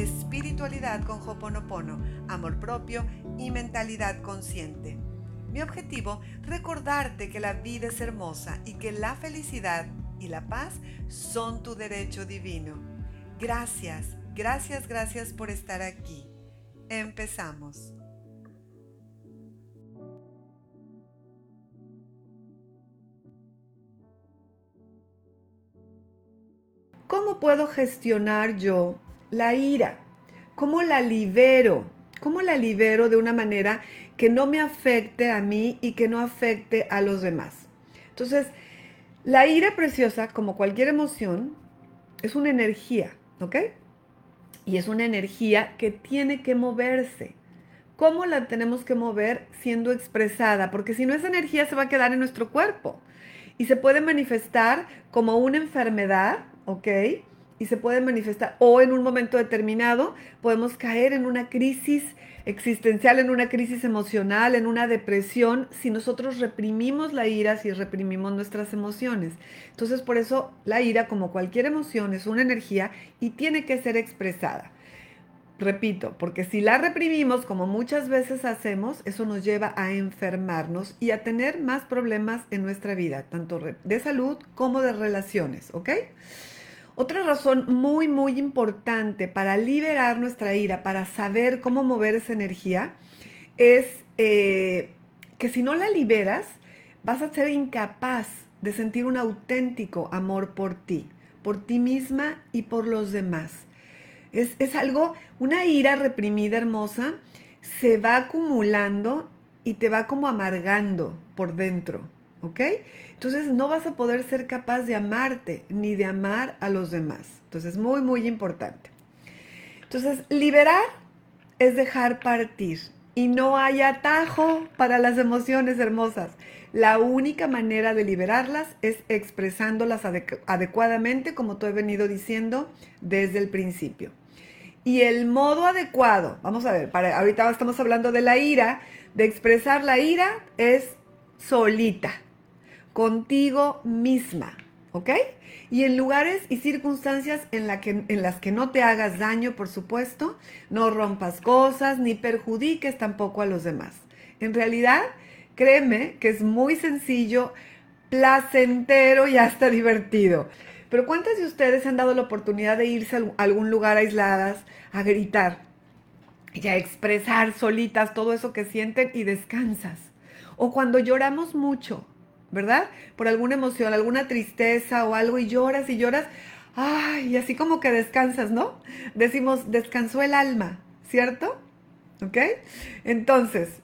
Espiritualidad con Hoponopono, amor propio y mentalidad consciente. Mi objetivo, recordarte que la vida es hermosa y que la felicidad y la paz son tu derecho divino. Gracias, gracias, gracias por estar aquí. Empezamos. ¿Cómo puedo gestionar yo la ira? ¿Cómo la libero? ¿Cómo la libero de una manera que no me afecte a mí y que no afecte a los demás? Entonces, la ira preciosa, como cualquier emoción, es una energía, ¿ok? Y es una energía que tiene que moverse. ¿Cómo la tenemos que mover siendo expresada? Porque si no, esa energía se va a quedar en nuestro cuerpo y se puede manifestar como una enfermedad ¿ok? Y se puede manifestar, o en un momento determinado podemos caer en una crisis existencial, en una crisis emocional, en una depresión, si nosotros reprimimos la ira, si reprimimos nuestras emociones. Entonces, por eso la ira, como cualquier emoción, es una energía y tiene que ser expresada. Repito, porque si la reprimimos, como muchas veces hacemos, eso nos lleva a enfermarnos y a tener más problemas en nuestra vida, tanto de salud como de relaciones, ¿ok? Otra razón muy, muy importante para liberar nuestra ira, para saber cómo mover esa energía, es eh, que si no la liberas, vas a ser incapaz de sentir un auténtico amor por ti, por ti misma y por los demás. Es, es algo, una ira reprimida hermosa, se va acumulando y te va como amargando por dentro. ¿ok? Entonces no vas a poder ser capaz de amarte ni de amar a los demás. Entonces, muy, muy importante. Entonces, liberar es dejar partir y no hay atajo para las emociones hermosas. La única manera de liberarlas es expresándolas adecuadamente, como tú he venido diciendo desde el principio. Y el modo adecuado, vamos a ver, para, ahorita estamos hablando de la ira, de expresar la ira es solita contigo misma, ¿ok? Y en lugares y circunstancias en, la que, en las que no te hagas daño, por supuesto, no rompas cosas ni perjudiques tampoco a los demás. En realidad, créeme que es muy sencillo, placentero y hasta divertido. Pero ¿cuántas de ustedes han dado la oportunidad de irse a algún lugar aisladas a gritar y a expresar solitas todo eso que sienten y descansas? O cuando lloramos mucho, ¿verdad? Por alguna emoción, alguna tristeza o algo y lloras y lloras, ay, y así como que descansas, ¿no? Decimos, descansó el alma, ¿cierto? ¿Ok? Entonces,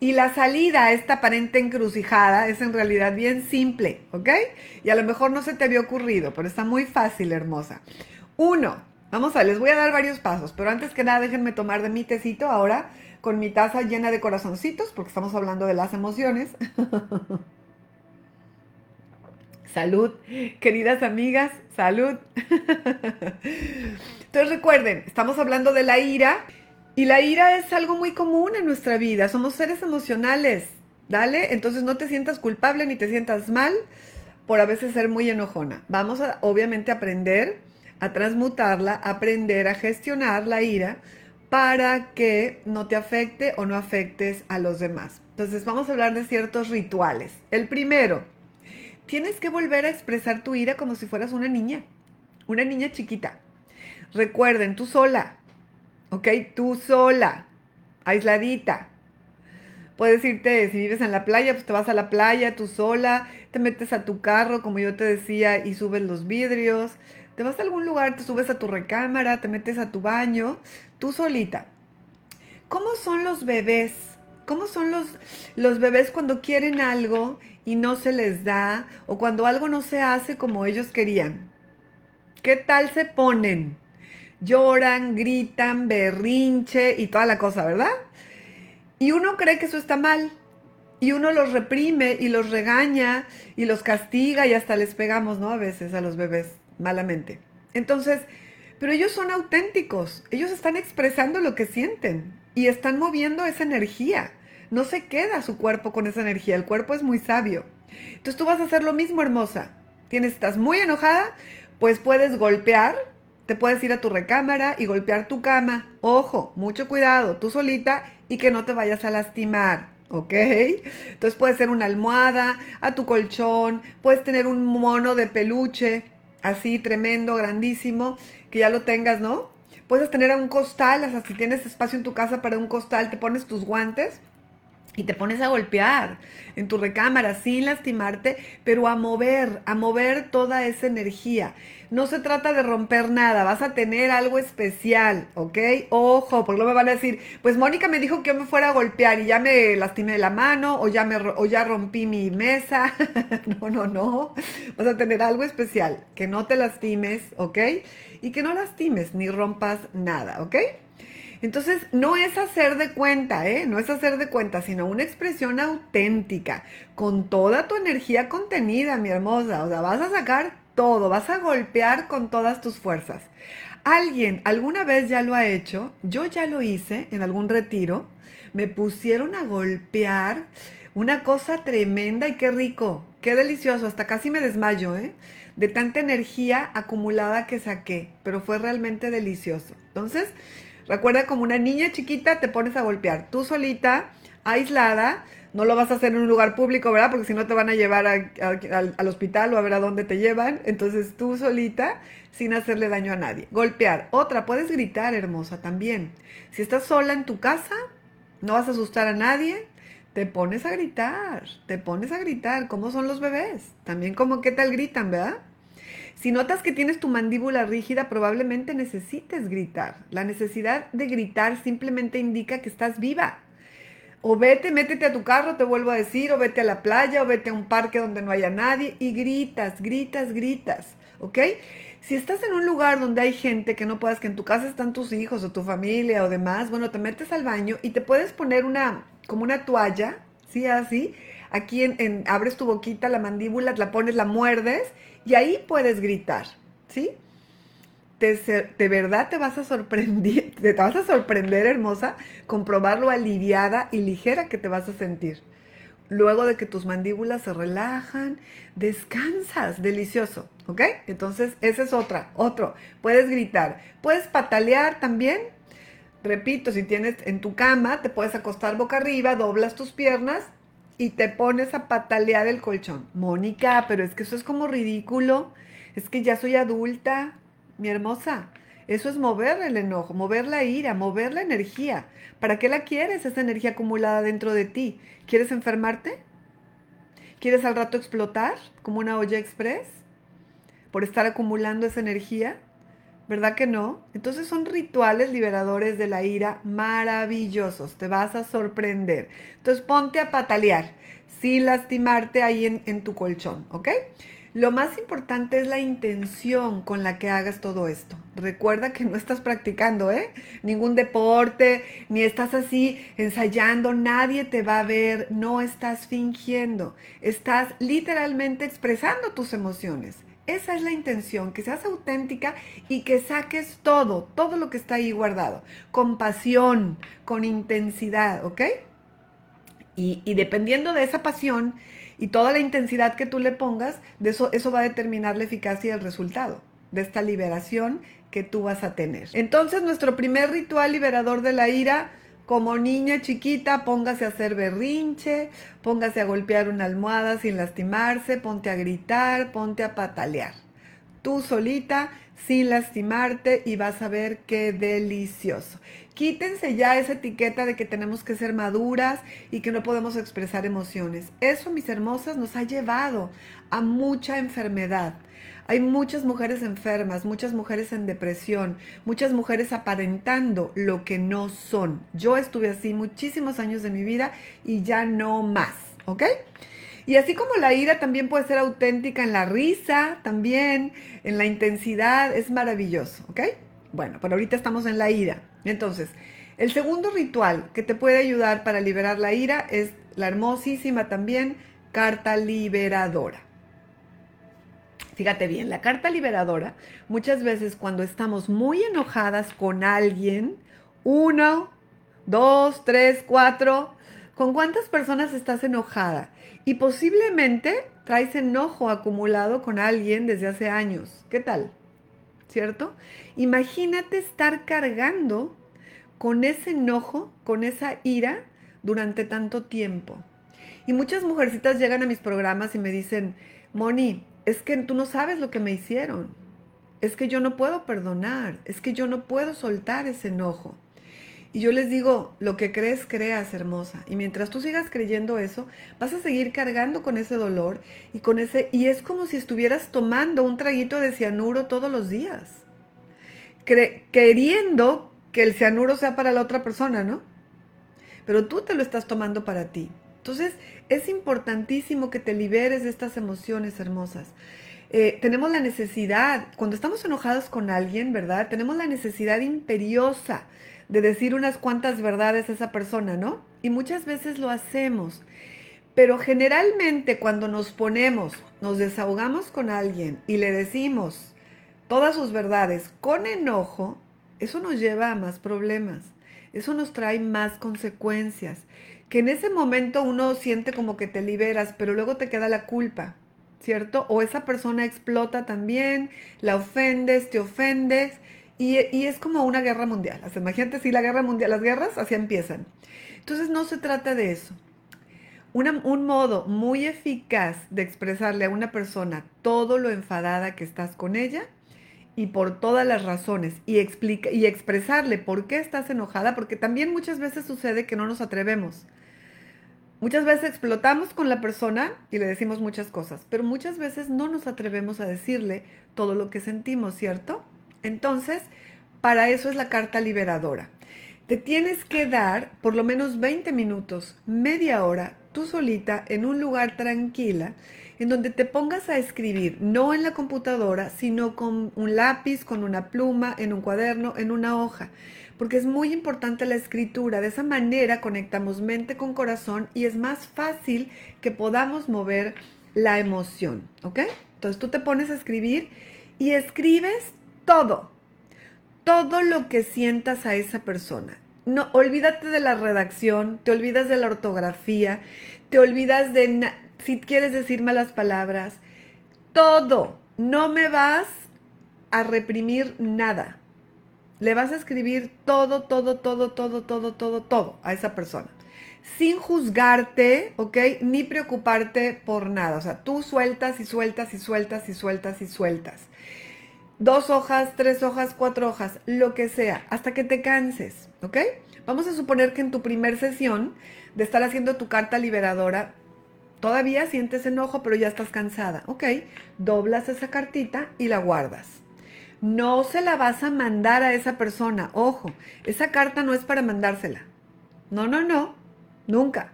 y la salida a esta aparente encrucijada es en realidad bien simple, ¿ok? Y a lo mejor no se te había ocurrido, pero está muy fácil, hermosa. Uno, vamos a, les voy a dar varios pasos, pero antes que nada déjenme tomar de mi tecito ahora con mi taza llena de corazoncitos, porque estamos hablando de las emociones. Salud, queridas amigas, salud. Entonces recuerden, estamos hablando de la ira y la ira es algo muy común en nuestra vida. Somos seres emocionales, ¿dale? Entonces no te sientas culpable ni te sientas mal por a veces ser muy enojona. Vamos a obviamente aprender a transmutarla, aprender a gestionar la ira para que no te afecte o no afectes a los demás. Entonces vamos a hablar de ciertos rituales. El primero, tienes que volver a expresar tu ira como si fueras una niña, una niña chiquita. Recuerden, tú sola, ¿ok? Tú sola, aisladita. Puedes irte, si vives en la playa, pues te vas a la playa tú sola, te metes a tu carro, como yo te decía, y subes los vidrios, Te vas a algún lugar, te subes a tu recámara, te metes a tu baño, tú solita. ¿Cómo son los bebés? ¿Cómo son los, los bebés cuando quieren algo y no se les da o cuando algo no se hace como ellos querían? ¿Qué tal se ponen? Lloran, gritan, berrinche y toda la cosa, ¿verdad? Y uno cree que eso está mal. Y uno los reprime y los regaña y los castiga y hasta les pegamos, ¿no? A veces a los bebés, malamente. Entonces, pero ellos son auténticos. Ellos están expresando lo que sienten y están moviendo esa energía. No se queda su cuerpo con esa energía. El cuerpo es muy sabio. Entonces tú vas a hacer lo mismo, hermosa. Tienes, estás muy enojada, pues puedes golpear, te puedes ir a tu recámara y golpear tu cama. Ojo, mucho cuidado, tú solita y que no te vayas a lastimar. ¿ok? Entonces puede ser una almohada, a tu colchón, puedes tener un mono de peluche, así tremendo, grandísimo, que ya lo tengas, ¿no? Puedes tener a un costal, sea, si tienes espacio en tu casa para un costal, te pones tus guantes y te pones a golpear en tu recámara sin lastimarte, pero a mover, a mover toda esa energía. No se trata de romper nada, vas a tener algo especial, ¿ok? Ojo, porque no me van a decir, pues Mónica me dijo que yo me fuera a golpear y ya me lastimé la mano o ya, me, o ya rompí mi mesa. no, no, no. Vas a tener algo especial, que no te lastimes, ¿ok? Y que no lastimes ni rompas nada, ¿ok? Entonces, no es hacer de cuenta, ¿eh? No es hacer de cuenta, sino una expresión auténtica, con toda tu energía contenida, mi hermosa. O sea, vas a sacar todo, vas a golpear con todas tus fuerzas. Alguien alguna vez ya lo ha hecho, yo ya lo hice en algún retiro, me pusieron a golpear una cosa tremenda y qué rico, qué delicioso, hasta casi me desmayo, ¿eh? De tanta energía acumulada que saqué, pero fue realmente delicioso. Entonces, Recuerda, como una niña chiquita te pones a golpear. Tú solita, aislada, no lo vas a hacer en un lugar público, ¿verdad? Porque si no te van a llevar al, hospital o a ver a dónde te llevan. Entonces tú solita, sin hacerle daño a nadie. Golpear. Otra, puedes gritar, hermosa, también. Si estás sola en tu casa, no vas a asustar a nadie. Te pones a gritar, te pones a gritar. ¿Cómo son los bebés? También como qué tal gritan, ¿verdad? Si notas que tienes tu mandíbula rígida, probablemente necesites gritar. La necesidad de gritar simplemente indica que estás viva. O vete, métete a tu carro, te vuelvo a decir, o vete a la playa, o vete a un parque donde no haya nadie y gritas, gritas, gritas, ¿ok? Si estás en un lugar donde hay gente que no puedas, que en tu casa están tus hijos o tu familia o demás, bueno, te metes al baño y te puedes poner una, como una toalla, ¿sí? Así. Aquí en, abres tu boquita, la mandíbula, la pones, la muerdes y ahí puedes gritar, ¿sí? de verdad te vas a sorprender, te vas a sorprender, hermosa, comprobar lo aliviada y ligera que te vas a sentir. Luego de que tus mandíbulas se relajan, descansas, delicioso, ¿ok? Entonces, esa es otra, otro. Puedes gritar, puedes patalear también. Repito, si tienes en tu cama, te puedes acostar boca arriba, doblas tus piernas y te pones a patalear el colchón. Mónica, pero es que eso es como ridículo. Es que ya soy adulta, mi hermosa. Eso es mover el enojo, mover la ira, mover la energía. ¿Para qué la quieres, esa energía acumulada dentro de ti? ¿Quieres enfermarte? ¿Quieres al rato explotar como una olla express? ¿Por estar acumulando esa energía? ¿Verdad que no? Entonces son rituales liberadores de la ira maravillosos, te vas a sorprender. Entonces ponte a patalear sin lastimarte ahí en, tu colchón, ¿ok? Lo más importante es la intención con la que hagas todo esto. Recuerda que no estás practicando, ¿eh? Ningún deporte, ni estás así ensayando, nadie te va a ver, no estás fingiendo, estás literalmente expresando tus emociones. Esa es la intención, que seas auténtica y que saques todo, todo lo que está ahí guardado, con pasión, con intensidad, ¿ok? Y, dependiendo de esa pasión y toda la intensidad que tú le pongas, de eso, eso va a determinar la eficacia y el resultado de esta liberación que tú vas a tener. Entonces, nuestro primer ritual liberador de la ira como niña chiquita, póngase a hacer berrinche, póngase a golpear una almohada sin lastimarse, ponte a gritar, ponte a patalear. Tú solita, sin lastimarte y vas a ver qué delicioso. Quítense ya esa etiqueta de que tenemos que ser maduras y que no podemos expresar emociones. Eso, mis hermosas, nos ha llevado a mucha enfermedad. Hay muchas mujeres enfermas, muchas mujeres en depresión, muchas mujeres aparentando lo que no son. Yo estuve así muchísimos años de mi vida y ya no más, ¿ok? Y así como la ira también puede ser auténtica en la risa, también en la intensidad, es maravilloso, ¿ok? Bueno, pero ahorita estamos en la ira. Entonces, el segundo ritual que te puede ayudar para liberar la ira es la hermosísima también carta liberadora. Fíjate bien, la carta liberadora, muchas veces cuando estamos muy enojadas con alguien, uno, dos, tres, cuatro, ¿con cuántas personas estás enojada? Y posiblemente traes enojo acumulado con alguien desde hace años. ¿Qué tal? ¿Cierto? Imagínate estar cargando con ese enojo, con esa ira durante tanto tiempo. Y muchas mujercitas llegan a mis programas y me dicen, Moni, es que tú no sabes lo que me hicieron. Es que yo no puedo perdonar. Es que yo no puedo soltar ese enojo. Y yo les digo, lo que crees, creas, hermosa. Y mientras tú sigas creyendo eso, vas a seguir cargando con ese dolor y con ese y es como si estuvieras tomando un traguito de cianuro todos los días. queriendo que el cianuro sea para la otra persona, ¿no? Pero tú te lo estás tomando para ti. Entonces, es importantísimo que te liberes de estas emociones hermosas. Eh, tenemos la necesidad, cuando estamos enojados con alguien, ¿verdad? Tenemos la necesidad imperiosa de decir unas cuantas verdades a esa persona, ¿no? Y muchas veces lo hacemos. Pero generalmente cuando nos ponemos, nos desahogamos con alguien y le decimos todas sus verdades con enojo, eso nos lleva a más problemas. Eso nos trae más consecuencias. Que en ese momento uno siente como que te liberas, pero luego te queda la culpa, ¿cierto? O esa persona explota también, la ofendes, te ofendes y, es como una guerra mundial. imagínate si la guerra mundial, las guerras así empiezan. Entonces no se trata de eso. un modo muy eficaz de expresarle a una persona todo lo enfadada que estás con ella y por todas las razones y, explica, y expresarle por qué estás enojada, porque también muchas veces sucede que no nos atrevemos. Muchas veces explotamos con la persona y le decimos muchas cosas, pero muchas veces no nos atrevemos a decirle todo lo que sentimos, ¿cierto? Entonces, para eso es la carta liberadora. Te tienes que dar por lo menos 20 minutos, media hora, tú solita, en un lugar tranquila, en donde te pongas a escribir, no en la computadora, sino con un lápiz, con una pluma, en un cuaderno, en una hoja, porque es muy importante la escritura. De esa manera conectamos mente con corazón y es más fácil que podamos mover la emoción, ¿ok? Entonces tú te pones a escribir y escribes todo, todo lo que sientas a esa persona. No, olvídate de la redacción, te olvidas de la ortografía, te olvidas de si quieres decir malas palabras, todo. No me vas a reprimir nada. Le vas a escribir todo, todo, todo, todo, todo, todo, todo a esa persona. Sin juzgarte, ¿ok? Ni preocuparte por nada. O sea, tú sueltas y sueltas y sueltas y sueltas y sueltas dos hojas, tres hojas, cuatro hojas, lo que sea, hasta que te canses, ¿ok? Vamos a suponer que en tu primer sesión de estar haciendo tu carta liberadora, todavía sientes enojo, pero ya estás cansada, ¿ok? Doblas esa cartita y la guardas. No se la vas a mandar a esa persona, ojo, esa carta no es para mandársela. No, no, no, nunca.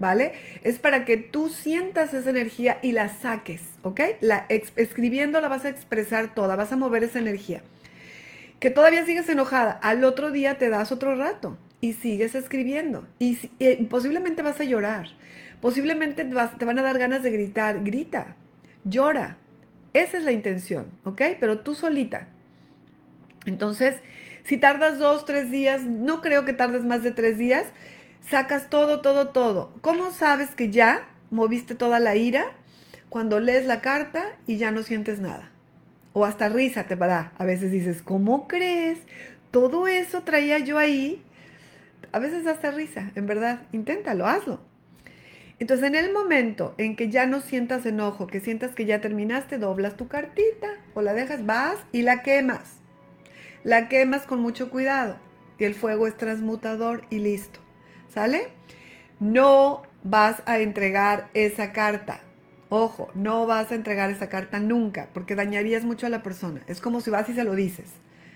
¿Vale? Es para que tú sientas esa energía y la saques, ¿ok? Escribiendo la vas a expresar toda, vas a mover esa energía. Que todavía sigues enojada, al otro día te das otro rato y sigues escribiendo y, posiblemente vas a llorar, posiblemente te van a dar ganas de gritar, grita, llora. Esa es la intención, ¿ok? Pero tú solita. Entonces, si tardas dos, tres días, no creo que tardes más de tres días, sacas todo, todo, todo. ¿Cómo sabes que ya moviste toda la ira? Cuando lees la carta y ya no sientes nada. O hasta risa te da. A veces dices, ¿cómo crees? Todo eso traía yo ahí. A veces hasta risa, en verdad. Inténtalo, hazlo. Entonces, en el momento en que ya no sientas enojo, que sientas que ya terminaste, doblas tu cartita o la dejas, vas y la quemas. La quemas con mucho cuidado y el fuego es transmutador y listo. ¿Sale? No vas a entregar esa carta. Ojo, no vas a entregar esa carta nunca porque dañarías mucho a la persona. Es como si vas y se lo dices.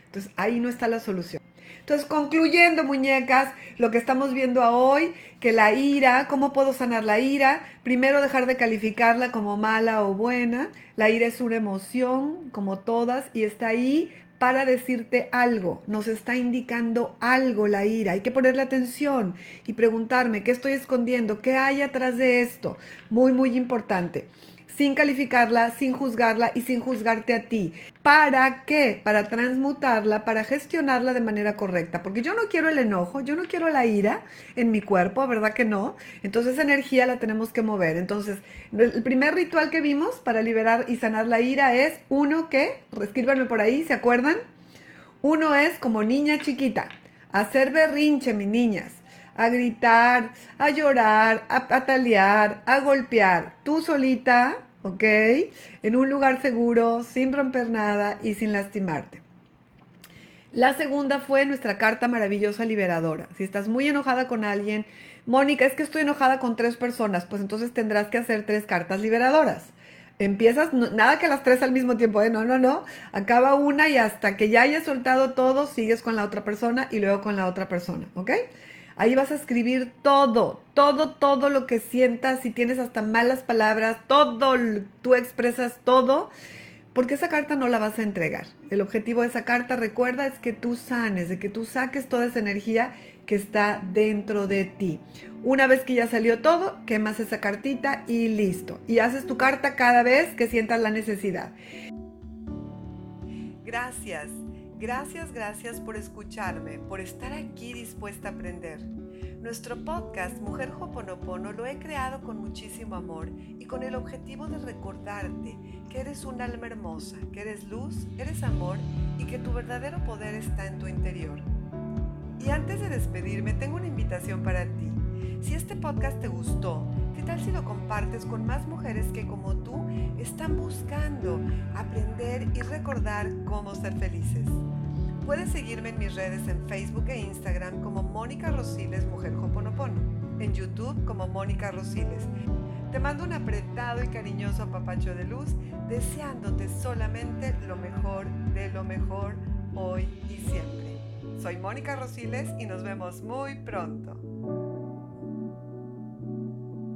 Entonces ahí no está la solución. Entonces, concluyendo, muñecas, lo que estamos viendo hoy, que la ira, ¿cómo puedo sanar la ira? Primero, dejar de calificarla como mala o buena. La ira es una emoción, como todas, y está ahí para decirte algo, nos está indicando algo la ira. Hay que ponerle atención y preguntarme qué estoy escondiendo, qué hay atrás de esto. Muy, muy importante sin calificarla, sin juzgarla y sin juzgarte a ti. ¿Para qué? Para transmutarla, para gestionarla de manera correcta. Porque yo no quiero el enojo, yo no quiero la ira en mi cuerpo, ¿verdad que no? Entonces energía la tenemos que mover. Entonces, el primer ritual que vimos para liberar y sanar la ira es uno que, escríbanme por ahí, ¿se acuerdan? Uno es como niña chiquita, hacer berrinche, mis niñas a gritar, a llorar, a patalear, a golpear, tú solita, ¿ok? En un lugar seguro, sin romper nada y sin lastimarte. La segunda fue nuestra carta maravillosa liberadora. Si estás muy enojada con alguien, Mónica, es que estoy enojada con tres personas, pues entonces tendrás que hacer tres cartas liberadoras. Empiezas, nada que las tres al mismo tiempo, ¿eh? No, no, no. Acaba una y hasta que ya hayas soltado todo, sigues con la otra persona y luego con la otra persona, ¿ok? Ahí vas a escribir todo, todo, todo lo que sientas, si tienes hasta malas palabras, todo, tú expresas todo, porque esa carta no la vas a entregar. El objetivo de esa carta, recuerda, es que tú sanes, de que tú saques toda esa energía que está dentro de ti. Una vez que ya salió todo, quemas esa cartita y listo. Y haces tu carta cada vez que sientas la necesidad. Gracias. Gracias, gracias por escucharme, por estar aquí dispuesta a aprender. Nuestro podcast Mujer Hoponopono lo he creado con muchísimo amor y con el objetivo de recordarte que eres un alma hermosa, que eres luz, eres amor y que tu verdadero poder está en tu interior. Y antes de despedirme, tengo una invitación para ti. Si este podcast te gustó, ¿qué tal si lo compartes con más mujeres que como tú están buscando aprender y recordar cómo ser felices? Puedes seguirme en mis redes en Facebook e Instagram como Mónica Rosiles Mujer Hoponopono, en YouTube como Mónica Rosiles. Te mando un apretado y cariñoso papacho de luz, deseándote solamente lo mejor de lo mejor hoy y siempre. Soy Mónica Rosiles y nos vemos muy pronto.